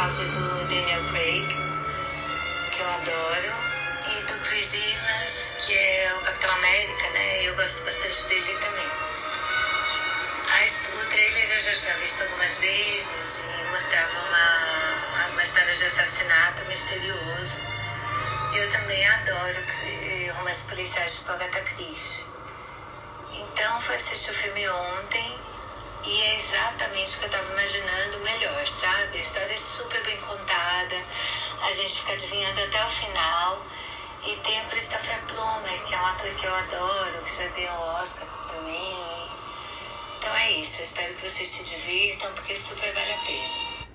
causa do Daniel Craig, que eu adoro, e do Chris Evans, que é o Capitão América, né? Eu gosto bastante dele também. o trailer eu já tinha visto algumas vezes e mostrava uma, uma história de assassinato misterioso. Eu também adoro romances policiais de Agatha Christie. Então, fui assistir o filme ontem melhor, sabe? A história é super bem contada, a gente fica adivinhando até o final. E tem o Christopher Plummer, que é um ator que eu adoro, que já ganhou o Oscar também. Então é isso, eu espero que vocês se divirtam, porque super vale a pena.